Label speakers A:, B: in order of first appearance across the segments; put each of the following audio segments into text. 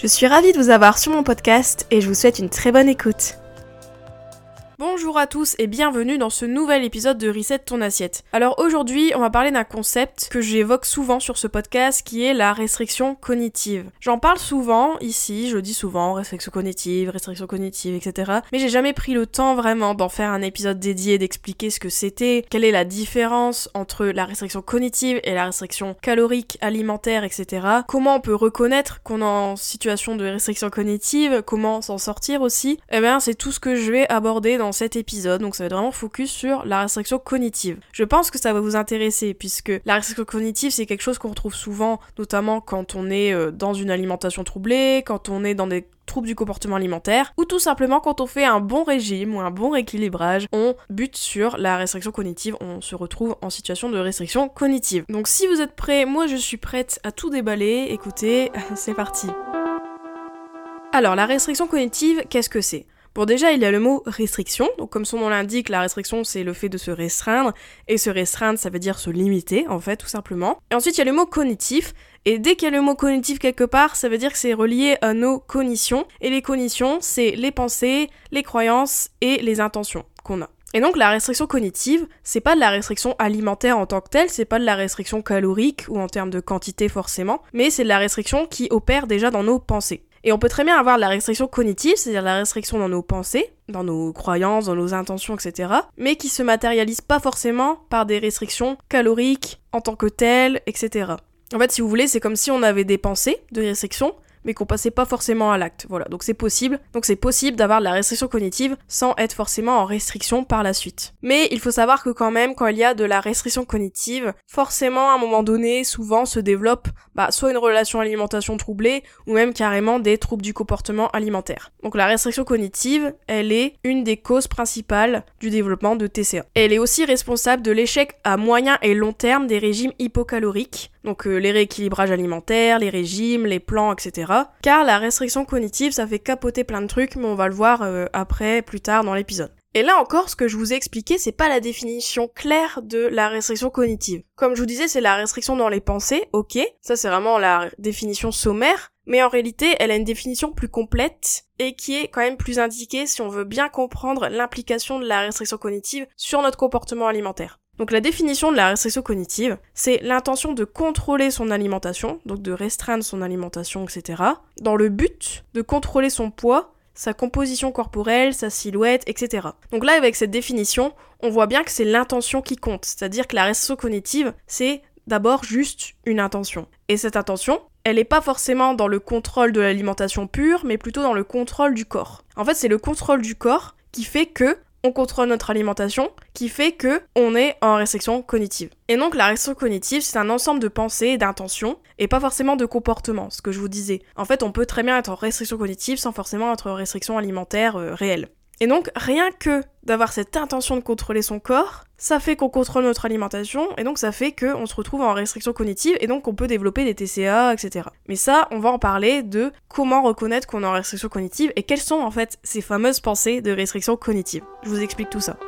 A: Je suis ravie de vous avoir sur mon podcast et je vous souhaite une très bonne écoute. Bonjour à tous et bienvenue dans ce nouvel épisode de Reset ton assiette. Alors aujourd'hui, on va parler d'un concept que j'évoque souvent sur ce podcast qui est la restriction cognitive. J'en parle souvent ici, je dis souvent, restriction cognitive, restriction cognitive, etc. Mais j'ai jamais pris le temps vraiment d'en faire un épisode dédié, d'expliquer ce que c'était, quelle est la différence entre la restriction cognitive et la restriction calorique, alimentaire, etc. Comment on peut reconnaître qu'on est en situation de restriction cognitive, comment s'en sortir aussi. Eh bien, c'est tout ce que je vais aborder dans cet épisode, donc ça va être vraiment focus sur la restriction cognitive. Je pense que ça va vous intéresser puisque la restriction cognitive c'est quelque chose qu'on retrouve souvent, notamment quand on est euh, dans une alimentation troublée, quand on est dans des troubles du comportement alimentaire, ou tout simplement quand on fait un bon régime ou un bon rééquilibrage, on bute sur la restriction cognitive, on se retrouve en situation de restriction cognitive. Donc si vous êtes prêts, moi je suis prête à tout déballer, écoutez, c'est parti. Alors la restriction cognitive, qu'est-ce que c'est? Bon déjà, il y a le mot restriction. Donc comme son nom l'indique, la restriction c'est le fait de se restreindre et se restreindre ça veut dire se limiter en fait tout simplement. Et ensuite, il y a le mot cognitif et dès qu'il y a le mot cognitif quelque part, ça veut dire que c'est relié à nos cognitions et les cognitions, c'est les pensées, les croyances et les intentions qu'on a. Et donc la restriction cognitive, c'est pas de la restriction alimentaire en tant que telle, c'est pas de la restriction calorique ou en termes de quantité forcément, mais c'est de la restriction qui opère déjà dans nos pensées. Et on peut très bien avoir la restriction cognitive, c'est-à-dire la restriction dans nos pensées, dans nos croyances, dans nos intentions, etc., mais qui se matérialise pas forcément par des restrictions caloriques en tant que telles, etc. En fait, si vous voulez, c'est comme si on avait des pensées de restriction, mais qu'on passait pas forcément à l'acte. Voilà, donc c'est possible. Donc c'est possible d'avoir de la restriction cognitive sans être forcément en restriction par la suite. Mais il faut savoir que quand même, quand il y a de la restriction cognitive, forcément à un moment donné, souvent se développe bah, soit une relation alimentation troublée, ou même carrément des troubles du comportement alimentaire. Donc la restriction cognitive, elle est une des causes principales du développement de TCA. Elle est aussi responsable de l'échec à moyen et long terme des régimes hypocaloriques, donc euh, les rééquilibrages alimentaires, les régimes, les plans, etc. Car la restriction cognitive, ça fait capoter plein de trucs, mais on va le voir euh, après, plus tard dans l'épisode. Et là encore, ce que je vous ai expliqué, c'est pas la définition claire de la restriction cognitive. Comme je vous disais, c'est la restriction dans les pensées, ok, ça c'est vraiment la définition sommaire, mais en réalité, elle a une définition plus complète et qui est quand même plus indiquée si on veut bien comprendre l'implication de la restriction cognitive sur notre comportement alimentaire. Donc la définition de la restriction cognitive, c'est l'intention de contrôler son alimentation, donc de restreindre son alimentation, etc., dans le but de contrôler son poids, sa composition corporelle, sa silhouette, etc. Donc là, avec cette définition, on voit bien que c'est l'intention qui compte, c'est-à-dire que la restriction cognitive, c'est d'abord juste une intention. Et cette intention, elle n'est pas forcément dans le contrôle de l'alimentation pure, mais plutôt dans le contrôle du corps. En fait, c'est le contrôle du corps qui fait que on contrôle notre alimentation, qui fait que on est en restriction cognitive. Et donc la restriction cognitive, c'est un ensemble de pensées et d'intentions, et pas forcément de comportements, ce que je vous disais. En fait, on peut très bien être en restriction cognitive sans forcément être en restriction alimentaire euh, réelle. Et donc, rien que d'avoir cette intention de contrôler son corps, ça fait qu'on contrôle notre alimentation, et donc ça fait qu'on se retrouve en restriction cognitive, et donc on peut développer des TCA, etc. Mais ça, on va en parler de comment reconnaître qu'on est en restriction cognitive, et quelles sont en fait ces fameuses pensées de restriction cognitive. Je vous explique tout ça.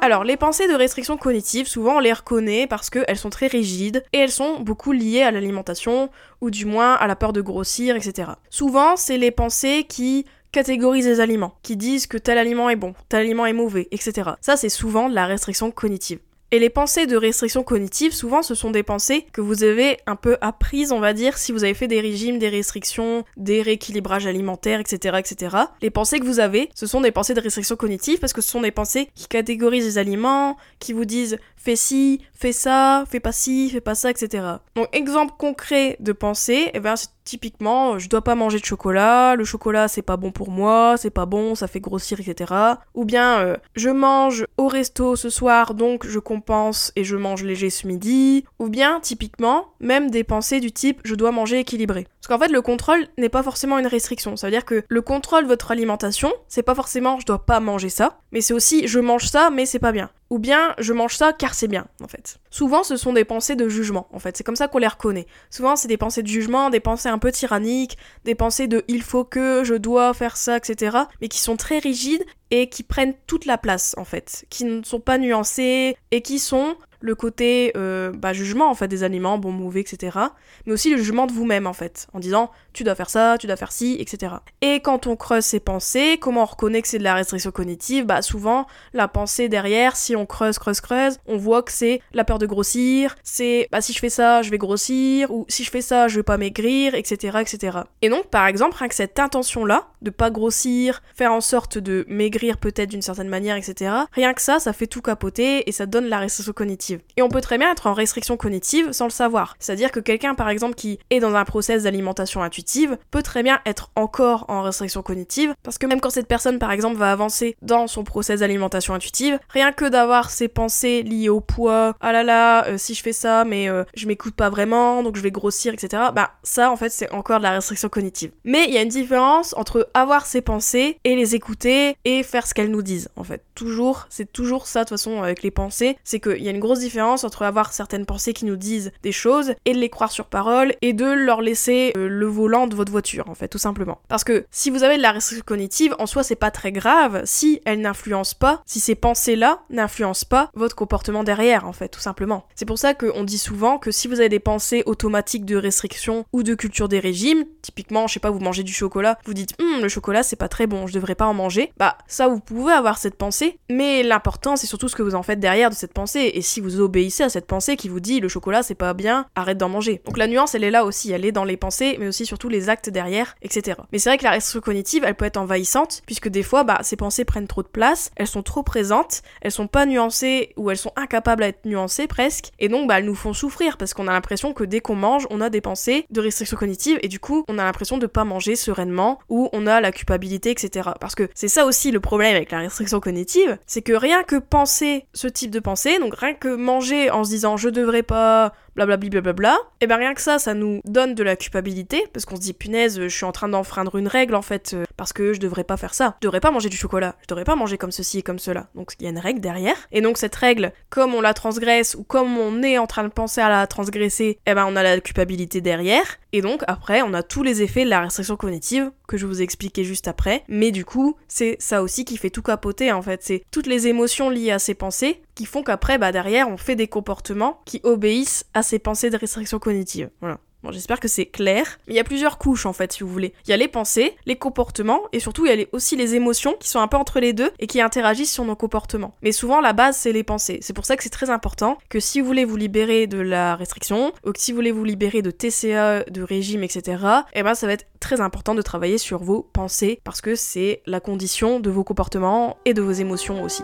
A: Alors, les pensées de restriction cognitive, souvent on les reconnaît parce qu'elles sont très rigides et elles sont beaucoup liées à l'alimentation ou du moins à la peur de grossir, etc. Souvent, c'est les pensées qui catégorisent les aliments, qui disent que tel aliment est bon, tel aliment est mauvais, etc. Ça, c'est souvent de la restriction cognitive. Et les pensées de restriction cognitive, souvent, ce sont des pensées que vous avez un peu apprises, on va dire, si vous avez fait des régimes, des restrictions, des rééquilibrages alimentaires, etc., etc. Les pensées que vous avez, ce sont des pensées de restriction cognitive parce que ce sont des pensées qui catégorisent les aliments, qui vous disent fais ci, fais ça, fais pas ci, fais pas ça, etc. Donc, exemple concret de pensée, eh ben, c'est typiquement, je dois pas manger de chocolat, le chocolat c'est pas bon pour moi, c'est pas bon, ça fait grossir, etc. Ou bien, euh, je mange au resto ce soir, donc je compense et je mange léger ce midi. Ou bien, typiquement, même des pensées du type, je dois manger équilibré. Parce qu'en fait, le contrôle n'est pas forcément une restriction. Ça veut dire que le contrôle de votre alimentation, c'est pas forcément je dois pas manger ça, mais c'est aussi je mange ça, mais c'est pas bien. Ou bien je mange ça car c'est bien, en fait. Souvent, ce sont des pensées de jugement, en fait. C'est comme ça qu'on les reconnaît. Souvent, c'est des pensées de jugement, des pensées un peu tyranniques, des pensées de il faut que, je dois faire ça, etc. Mais qui sont très rigides et qui prennent toute la place, en fait. Qui ne sont pas nuancées et qui sont le côté euh, bah, jugement en fait des aliments, bon, mauvais, etc. Mais aussi le jugement de vous-même en fait, en disant tu dois faire ça, tu dois faire ci, etc. Et quand on creuse ses pensées, comment on reconnaît que c'est de la restriction cognitive Bah souvent la pensée derrière, si on creuse, creuse, creuse, on voit que c'est la peur de grossir, c'est bah si je fais ça, je vais grossir, ou si je fais ça, je vais pas maigrir, etc., etc. Et donc par exemple, rien que cette intention-là, de pas grossir, faire en sorte de maigrir peut-être d'une certaine manière, etc. Rien que ça, ça fait tout capoter et ça donne la restriction cognitive et on peut très bien être en restriction cognitive sans le savoir. C'est-à-dire que quelqu'un, par exemple, qui est dans un process d'alimentation intuitive, peut très bien être encore en restriction cognitive, parce que même quand cette personne, par exemple, va avancer dans son process d'alimentation intuitive, rien que d'avoir ses pensées liées au poids, ah là là, euh, si je fais ça, mais euh, je m'écoute pas vraiment, donc je vais grossir, etc. Bah ça, en fait, c'est encore de la restriction cognitive. Mais il y a une différence entre avoir ses pensées et les écouter et faire ce qu'elles nous disent, en fait. Toujours, c'est toujours ça, de toute façon, avec les pensées, c'est qu'il y a une grosse différence entre avoir certaines pensées qui nous disent des choses et de les croire sur parole et de leur laisser euh, le volant de votre voiture en fait tout simplement. Parce que si vous avez de la restriction cognitive, en soi c'est pas très grave si elle n'influence pas, si ces pensées-là n'influencent pas votre comportement derrière en fait tout simplement. C'est pour ça qu'on dit souvent que si vous avez des pensées automatiques de restriction ou de culture des régimes, typiquement je sais pas vous mangez du chocolat, vous dites hum, le chocolat c'est pas très bon, je devrais pas en manger, bah ça vous pouvez avoir cette pensée, mais l'important c'est surtout ce que vous en faites derrière de cette pensée et si vous vous obéissez à cette pensée qui vous dit le chocolat c'est pas bien, arrête d'en manger. Donc la nuance elle est là aussi, elle est dans les pensées, mais aussi surtout les actes derrière, etc. Mais c'est vrai que la restriction cognitive elle peut être envahissante, puisque des fois bah ces pensées prennent trop de place, elles sont trop présentes, elles sont pas nuancées ou elles sont incapables à être nuancées presque, et donc bah elles nous font souffrir parce qu'on a l'impression que dès qu'on mange on a des pensées de restriction cognitive et du coup on a l'impression de pas manger sereinement ou on a la culpabilité, etc. Parce que c'est ça aussi le problème avec la restriction cognitive, c'est que rien que penser ce type de pensée, donc rien que manger en se disant je devrais pas, blablabla, blablabla, et ben rien que ça, ça nous donne de la culpabilité, parce qu'on se dit punaise, je suis en train d'enfreindre une règle en fait, euh, parce que je devrais pas faire ça. Je devrais pas manger du chocolat, je devrais pas manger comme ceci et comme cela. Donc il y a une règle derrière, et donc cette règle, comme on la transgresse ou comme on est en train de penser à la transgresser, et ben on a la culpabilité derrière, et donc après on a tous les effets de la restriction cognitive que je vous ai expliqué juste après, mais du coup c'est ça aussi qui fait tout capoter en fait, c'est toutes les émotions liées à ces pensées qui font qu'après, bah derrière, on fait des comportements qui obéissent à ces pensées de restriction cognitive. Voilà. Bon, j'espère que c'est clair. Il y a plusieurs couches en fait, si vous voulez. Il y a les pensées, les comportements, et surtout il y a aussi les émotions qui sont un peu entre les deux et qui interagissent sur nos comportements. Mais souvent la base c'est les pensées. C'est pour ça que c'est très important que si vous voulez vous libérer de la restriction, ou que si vous voulez vous libérer de TCA, de régime, etc., eh ben ça va être très important de travailler sur vos pensées parce que c'est la condition de vos comportements et de vos émotions aussi.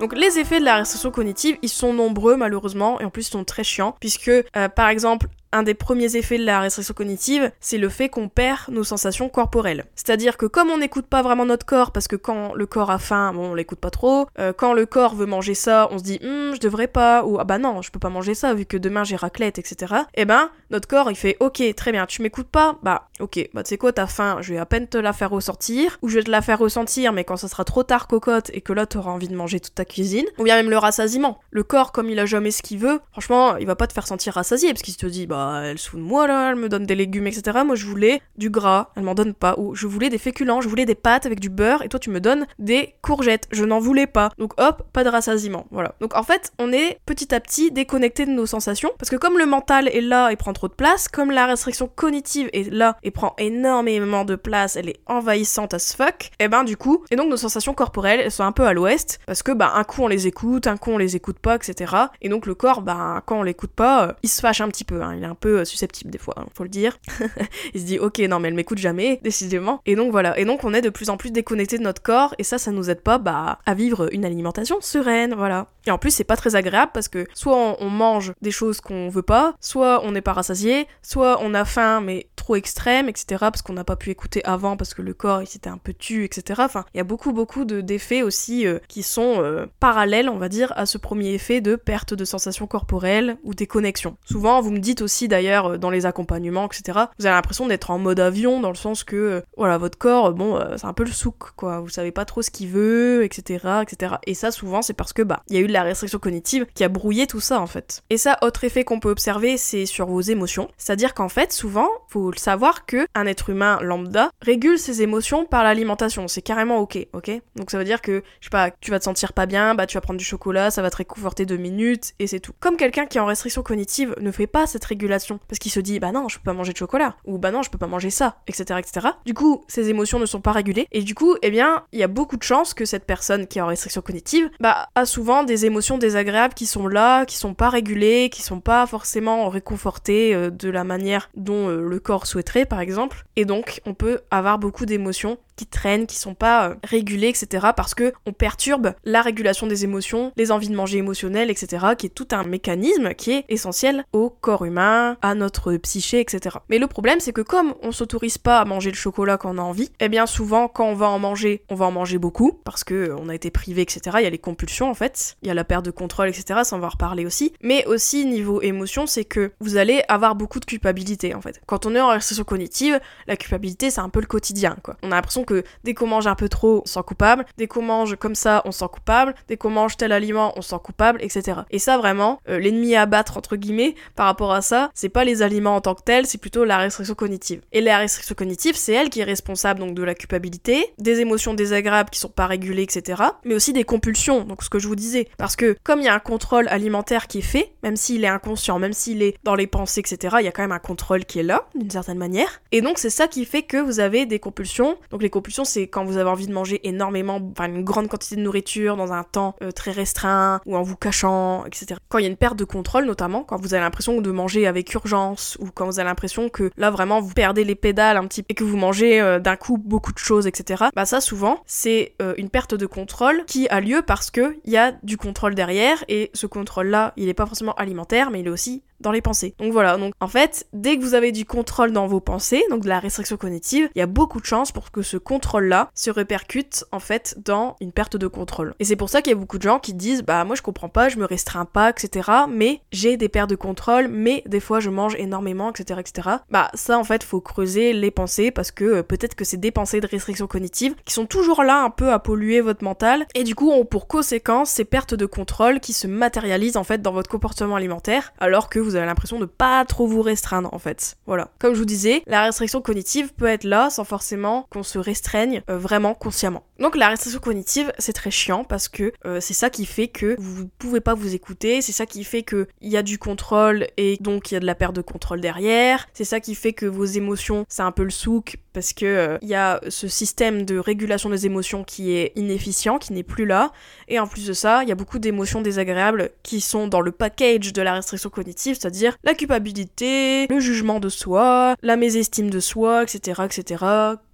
A: Donc les effets de la restriction cognitive, ils sont nombreux malheureusement et en plus ils sont très chiants puisque euh, par exemple un des premiers effets de la restriction cognitive, c'est le fait qu'on perd nos sensations corporelles. C'est-à-dire que comme on n'écoute pas vraiment notre corps, parce que quand le corps a faim, bon, on l'écoute pas trop, euh, quand le corps veut manger ça, on se dit, hm, je devrais pas, ou ah bah non, je peux pas manger ça vu que demain j'ai raclette, etc. Et eh ben, notre corps il fait, ok, très bien, tu m'écoutes pas, bah ok, bah tu sais quoi, t'as faim, je vais à peine te la faire ressortir, ou je vais te la faire ressentir, mais quand ça sera trop tard cocotte et que là t'auras envie de manger toute ta cuisine, ou bien même le rassasiement. Le corps, comme il a jamais ce qu'il veut, franchement, il va pas te faire sentir rassasié, parce qu'il te dit, bah elle se de moi là, elle me donne des légumes, etc. Moi je voulais du gras, elle m'en donne pas. Ou je voulais des féculents, je voulais des pâtes avec du beurre, et toi tu me donnes des courgettes. Je n'en voulais pas. Donc hop, pas de rassasiement. Voilà. Donc en fait, on est petit à petit déconnecté de nos sensations, parce que comme le mental est là et prend trop de place, comme la restriction cognitive est là et prend énormément de place, elle est envahissante as fuck, et eh ben du coup, et donc nos sensations corporelles, elles sont un peu à l'ouest, parce que bah un coup on les écoute, un coup on les écoute pas, etc. Et donc le corps, bah quand on l'écoute pas, euh, il se fâche un petit peu, hein. il est un peu susceptible des fois, hein, faut le dire. il se dit ok non mais elle m'écoute jamais, décidément. Et donc voilà, et donc on est de plus en plus déconnecté de notre corps et ça ça nous aide pas bah à vivre une alimentation sereine, voilà. Et en plus c'est pas très agréable parce que soit on, mange des choses qu'on veut pas, soit on n'est pas rassasié, soit on a faim mais trop extrême etc. Parce qu'on n'a pas pu écouter avant parce que le corps il s'était un peu tu, etc. Enfin, il y a beaucoup beaucoup d'effets aussi euh, qui sont euh, parallèles, on va dire, à ce premier effet de perte de sensation corporelle ou déconnexion. Souvent, vous me dites aussi d'ailleurs dans les accompagnements, etc. Vous avez l'impression d'être en mode avion dans le sens que voilà votre corps, bon, c'est un peu le souk quoi. Vous savez pas trop ce qu'il veut, etc., etc. Et ça souvent c'est parce que bah il y a eu de la restriction cognitive qui a brouillé tout ça en fait. Et ça, autre effet qu'on peut observer, c'est sur vos émotions. C'est-à-dire qu'en fait, souvent, le savoir que un être humain lambda régule ses émotions par l'alimentation. C'est carrément ok, ok? Donc ça veut dire que, je sais pas, tu vas te sentir pas bien, bah tu vas prendre du chocolat, ça va te réconforter deux minutes, et c'est tout. Comme quelqu'un qui est en restriction cognitive ne fait pas cette régulation, parce qu'il se dit, bah non, je peux pas manger de chocolat, ou bah non, je peux pas manger ça, etc., etc. Du coup, ses émotions ne sont pas régulées, et du coup, eh bien, il y a beaucoup de chances que cette personne qui est en restriction cognitive, bah, a souvent des émotions désagréables qui sont là, qui sont pas régulées, qui sont pas forcément réconfortées euh, de la manière dont euh, le corps souhaiterait, par exemple. Et donc, on peut avoir beaucoup d'émotions qui traînent, qui sont pas euh, régulées, etc. parce que on perturbe la régulation des émotions, les envies de manger émotionnelles, etc. qui est tout un mécanisme qui est essentiel au corps humain, à notre psyché, etc. Mais le problème, c'est que comme on s'autorise pas à manger le chocolat quand on a envie, eh bien souvent quand on va en manger, on va en manger beaucoup parce que euh, on a été privé, etc. Il y a les compulsions en fait, il y a la perte de contrôle, etc. Ça on va reparler aussi. Mais aussi niveau émotion, c'est que vous allez avoir beaucoup de culpabilité en fait. Quand on est en restriction cognitive, la culpabilité c'est un peu le quotidien quoi. On a l'impression dès qu'on mange un peu trop, on sent coupable, dès qu'on mange comme ça, on sent coupable, dès qu'on mange tel aliment, on sent coupable, etc. Et ça vraiment, euh, l'ennemi à battre entre guillemets par rapport à ça, c'est pas les aliments en tant que tels, c'est plutôt la restriction cognitive. Et la restriction cognitive, c'est elle qui est responsable donc de la culpabilité, des émotions désagréables qui sont pas régulées, etc. Mais aussi des compulsions, donc ce que je vous disais. Parce que comme il y a un contrôle alimentaire qui est fait, même s'il est inconscient, même s'il est dans les pensées, etc., il y a quand même un contrôle qui est là, d'une certaine manière. Et donc c'est ça qui fait que vous avez des compulsions. Donc les compulsion, c'est quand vous avez envie de manger énormément, enfin une grande quantité de nourriture dans un temps euh, très restreint, ou en vous cachant, etc. Quand il y a une perte de contrôle, notamment, quand vous avez l'impression de manger avec urgence, ou quand vous avez l'impression que là vraiment vous perdez les pédales un petit peu et que vous mangez euh, d'un coup beaucoup de choses, etc. Bah ça souvent, c'est euh, une perte de contrôle qui a lieu parce que il y a du contrôle derrière, et ce contrôle-là, il est pas forcément alimentaire, mais il est aussi dans les pensées. Donc voilà, donc en fait, dès que vous avez du contrôle dans vos pensées, donc de la restriction cognitive, il y a beaucoup de chances pour que ce contrôle-là se répercute en fait dans une perte de contrôle. Et c'est pour ça qu'il y a beaucoup de gens qui disent bah moi je comprends pas, je me restreins pas, etc. Mais j'ai des pertes de contrôle, mais des fois je mange énormément, etc. etc. Bah ça en fait faut creuser les pensées parce que euh, peut-être que c'est des pensées de restriction cognitive qui sont toujours là un peu à polluer votre mental et du coup ont pour conséquence ces pertes de contrôle qui se matérialisent en fait dans votre comportement alimentaire alors que vous avez l'impression de pas trop vous restreindre en fait. Voilà. Comme je vous disais, la restriction cognitive peut être là sans forcément qu'on se restreigne euh, vraiment consciemment. Donc la restriction cognitive, c'est très chiant parce que euh, c'est ça qui fait que vous pouvez pas vous écouter, c'est ça qui fait que il y a du contrôle et donc il y a de la perte de contrôle derrière, c'est ça qui fait que vos émotions, c'est un peu le souk parce que euh, il y a ce système de régulation des émotions qui est inefficient, qui n'est plus là et en plus de ça, il y a beaucoup d'émotions désagréables qui sont dans le package de la restriction cognitive c'est-à-dire la culpabilité, le jugement de soi, la mésestime de soi, etc., etc.,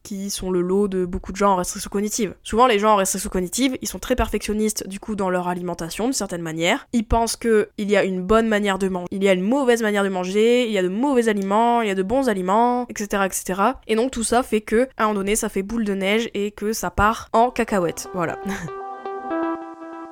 A: qui sont le lot de beaucoup de gens en restriction cognitive. Souvent, les gens en restriction cognitive, ils sont très perfectionnistes du coup dans leur alimentation, d'une certaine manière. Ils pensent que il y a une bonne manière de manger, il y a une mauvaise manière de manger, il y a de mauvais aliments, il y a de bons aliments, etc., etc. Et donc tout ça fait que, à un moment donné, ça fait boule de neige et que ça part en cacahuète. Voilà.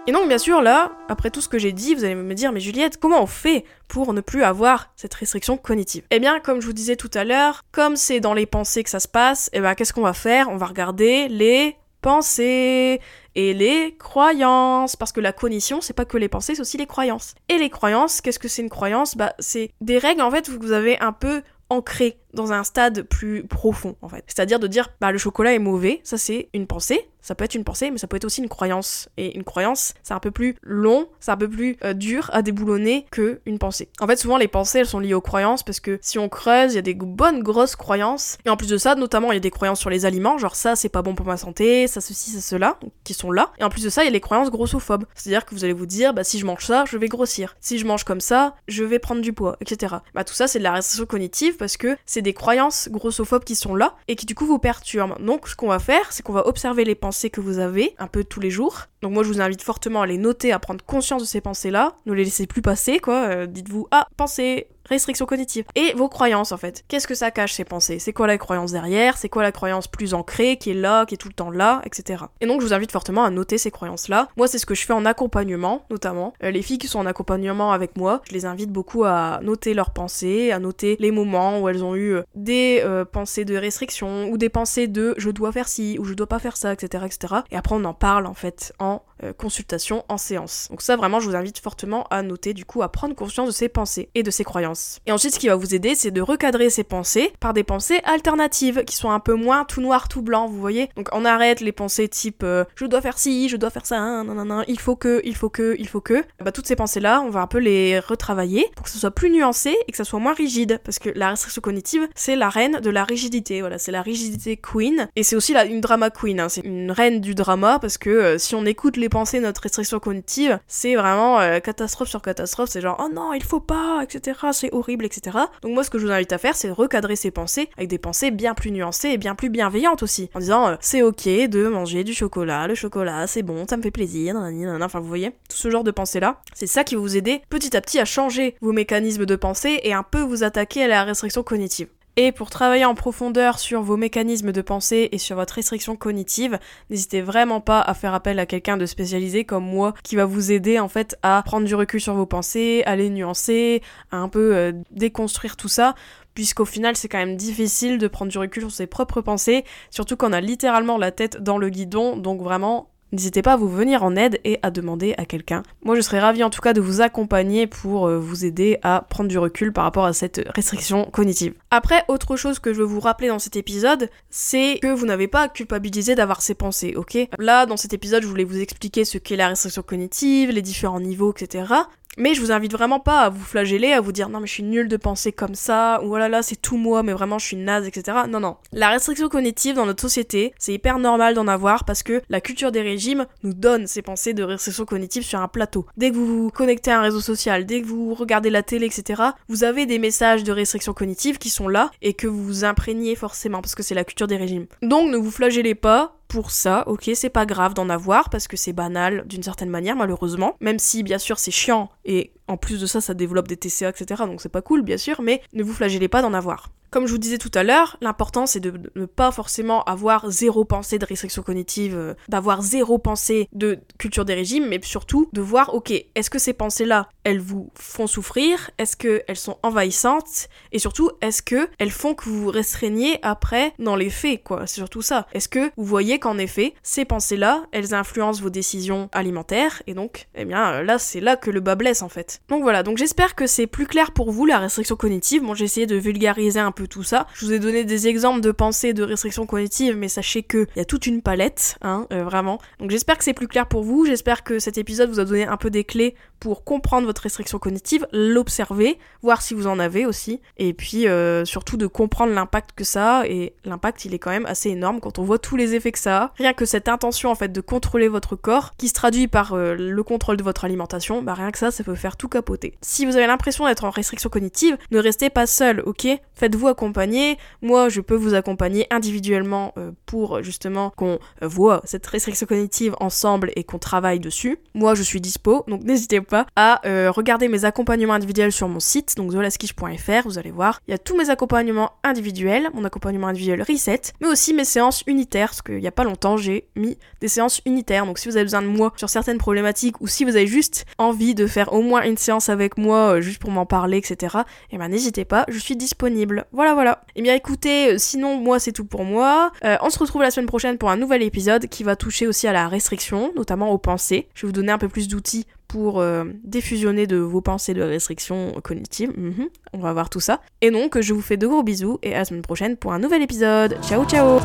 A: Et donc bien sûr là, après tout ce que j'ai dit, vous allez me dire mais Juliette, comment on fait pour ne plus avoir cette restriction cognitive? Eh bien comme je vous disais tout à l'heure, comme c'est dans les pensées que ça se passe, eh bien qu'est-ce qu'on va faire? On va regarder les pensées et les croyances. Parce que la cognition c'est pas que les pensées, c'est aussi les croyances. Et les croyances, qu'est-ce que c'est une croyance? Bah c'est des règles en fait vous avez un peu ancrées dans un stade plus profond en fait. C'est-à-dire de dire bah le chocolat est mauvais, ça c'est une pensée, ça peut être une pensée mais ça peut être aussi une croyance et une croyance c'est un peu plus long, c'est un peu plus euh, dur à déboulonner que une pensée. En fait souvent les pensées elles sont liées aux croyances parce que si on creuse, il y a des bonnes grosses croyances et en plus de ça notamment il y a des croyances sur les aliments, genre ça c'est pas bon pour ma santé, ça ceci, ça cela qui sont là et en plus de ça il y a les croyances grossophobes. C'est-à-dire que vous allez vous dire bah si je mange ça, je vais grossir. Si je mange comme ça, je vais prendre du poids, etc. Bah tout ça c'est de la restriction cognitive parce que c'est des croyances grossophobes qui sont là et qui du coup vous perturbent. Donc ce qu'on va faire, c'est qu'on va observer les pensées que vous avez un peu tous les jours. Donc moi je vous invite fortement à les noter, à prendre conscience de ces pensées-là. Ne les laissez plus passer quoi. Euh, dites-vous ah pensée restriction cognitive. Et vos croyances en fait. Qu'est-ce que ça cache ces pensées? C'est quoi la croyance derrière? C'est quoi la croyance plus ancrée, qui est là, qui est tout le temps là, etc. Et donc je vous invite fortement à noter ces croyances-là. Moi c'est ce que je fais en accompagnement notamment. Euh, les filles qui sont en accompagnement avec moi, je les invite beaucoup à noter leurs pensées, à noter les moments où elles ont eu euh, des euh, pensées de restriction ou des pensées de je dois faire ci ou je dois pas faire ça, etc. etc. Et après on en parle en fait en consultation, en séance. Donc ça vraiment je vous invite fortement à noter du coup à prendre conscience de ces pensées et de ces croyances. Et ensuite ce qui va vous aider c'est de recadrer ces pensées par des pensées alternatives qui sont un peu moins tout noir tout blanc, vous voyez. Donc on arrête les pensées type je dois faire ci, je dois faire ça, hein, il faut que, il faut que, il faut que. Bah toutes ces pensées là, on va un peu les retravailler pour que ce soit plus nuancé et que ça soit moins rigide parce que la restriction cognitive, c'est la reine de la rigidité, voilà, c'est la rigidité queen et c'est aussi une drama queen, hein. c'est une reine du drama parce que euh, si on écoute les de notre restriction cognitive, c'est vraiment euh, catastrophe sur catastrophe, c'est genre oh non, il faut pas, etc., c'est horrible, etc. Donc moi ce que je vous invite à faire, c'est recadrer ces pensées avec des pensées bien plus nuancées et bien plus bienveillantes aussi, en disant euh, c'est ok de manger du chocolat, le chocolat c'est bon, ça me fait plaisir, enfin vous voyez, tout ce genre de pensées là, c'est ça qui vous aider petit à petit à changer vos mécanismes de pensée et un peu vous attaquer à la restriction cognitive. Et pour travailler en profondeur sur vos mécanismes de pensée et sur votre restriction cognitive, n'hésitez vraiment pas à faire appel à quelqu'un de spécialisé comme moi qui va vous aider en fait à prendre du recul sur vos pensées, à les nuancer, à un peu euh, déconstruire tout ça. Puisqu'au final c'est quand même difficile de prendre du recul sur ses propres pensées, surtout quand on a littéralement la tête dans le guidon, donc vraiment N'hésitez pas à vous venir en aide et à demander à quelqu'un. Moi, je serais ravie en tout cas de vous accompagner pour euh, vous aider à prendre du recul par rapport à cette restriction cognitive. Après, autre chose que je veux vous rappeler dans cet épisode, c'est que vous n'avez pas à culpabiliser d'avoir ces pensées, ok? Là, dans cet épisode, je voulais vous expliquer ce qu'est la restriction cognitive, les différents niveaux, etc. Mais je vous invite vraiment pas à vous flageller, à vous dire non mais je suis nulle de penser comme ça, ou oh là c'est tout moi, mais vraiment je suis naze, etc. Non non. La restriction cognitive dans notre société, c'est hyper normal d'en avoir parce que la culture des régimes nous donne ces pensées de restriction cognitive sur un plateau. Dès que vous vous connectez à un réseau social, dès que vous regardez la télé, etc., vous avez des messages de restriction cognitive qui sont là et que vous vous imprégnez forcément parce que c'est la culture des régimes. Donc ne vous flagellez pas, pour ça, ok, c'est pas grave d'en avoir parce que c'est banal d'une certaine manière, malheureusement. Même si, bien sûr, c'est chiant et en plus de ça, ça développe des TCA, etc. Donc c'est pas cool, bien sûr, mais ne vous flagellez pas d'en avoir. Comme je vous disais tout à l'heure, l'important c'est de ne pas forcément avoir zéro pensée de restriction cognitive, euh, d'avoir zéro pensée de culture des régimes, mais surtout de voir, ok, est-ce que ces pensées-là, elles vous font souffrir? Est-ce qu'elles sont envahissantes? Et surtout, est-ce qu'elles font que vous vous restreignez après dans les faits, quoi? C'est surtout ça. Est-ce que vous voyez qu'en effet, ces pensées-là, elles influencent vos décisions alimentaires, et donc, eh bien, là, c'est là que le bas blesse en fait. Donc voilà, donc j'espère que c'est plus clair pour vous la restriction cognitive. Bon, j'ai essayé de vulgariser un peu tout ça. Je vous ai donné des exemples de pensées de restrictions cognitives, mais sachez que il y a toute une palette, hein, euh, vraiment. Donc j'espère que c'est plus clair pour vous. J'espère que cet épisode vous a donné un peu des clés pour comprendre votre restriction cognitive, l'observer, voir si vous en avez aussi, et puis euh, surtout de comprendre l'impact que ça a. Et l'impact, il est quand même assez énorme quand on voit tous les effets que ça a. Rien que cette intention en fait de contrôler votre corps, qui se traduit par euh, le contrôle de votre alimentation, bah rien que ça, ça peut faire tout capoter. Si vous avez l'impression d'être en restriction cognitive, ne restez pas seul, ok? Faites-vous accompagner. Moi, je peux vous accompagner individuellement euh, pour justement qu'on euh, voit cette restriction cognitive ensemble et qu'on travaille dessus. Moi, je suis dispo, donc n'hésitez pas à euh, regarder mes accompagnements individuels sur mon site, donc zolaskish.fr. Vous allez voir, il y a tous mes accompagnements individuels, mon accompagnement individuel reset, mais aussi mes séances unitaires, parce qu'il n'y a pas longtemps, j'ai mis des séances unitaires. Donc si vous avez besoin de moi sur certaines problématiques ou si vous avez juste envie de faire au moins une séance avec moi, juste pour m'en parler, etc., et eh ben n'hésitez pas, je suis disponible. Voilà, voilà. Et eh bien écoutez, euh, sinon moi c'est tout pour moi. Euh, on se retrouve la semaine prochaine pour un nouvel épisode qui va toucher aussi à la restriction, notamment aux pensées. Je vais vous donner un peu plus d'outils pour euh, défusionner de vos pensées de restriction cognitive. Mhm. on va voir tout ça. Et donc je vous fais de gros bisous et à la semaine prochaine pour un nouvel épisode. Ciao ciao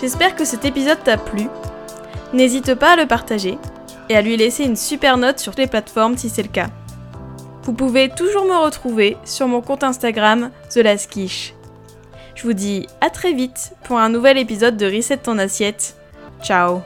A: J'espère que cet épisode t'a plu. N'hésite pas à le partager et à lui laisser une super note sur les plateformes si c'est le cas. Vous pouvez toujours me retrouver sur mon compte Instagram TheLaskish. Je vous dis à très vite pour un nouvel épisode de Reset ton assiette. Ciao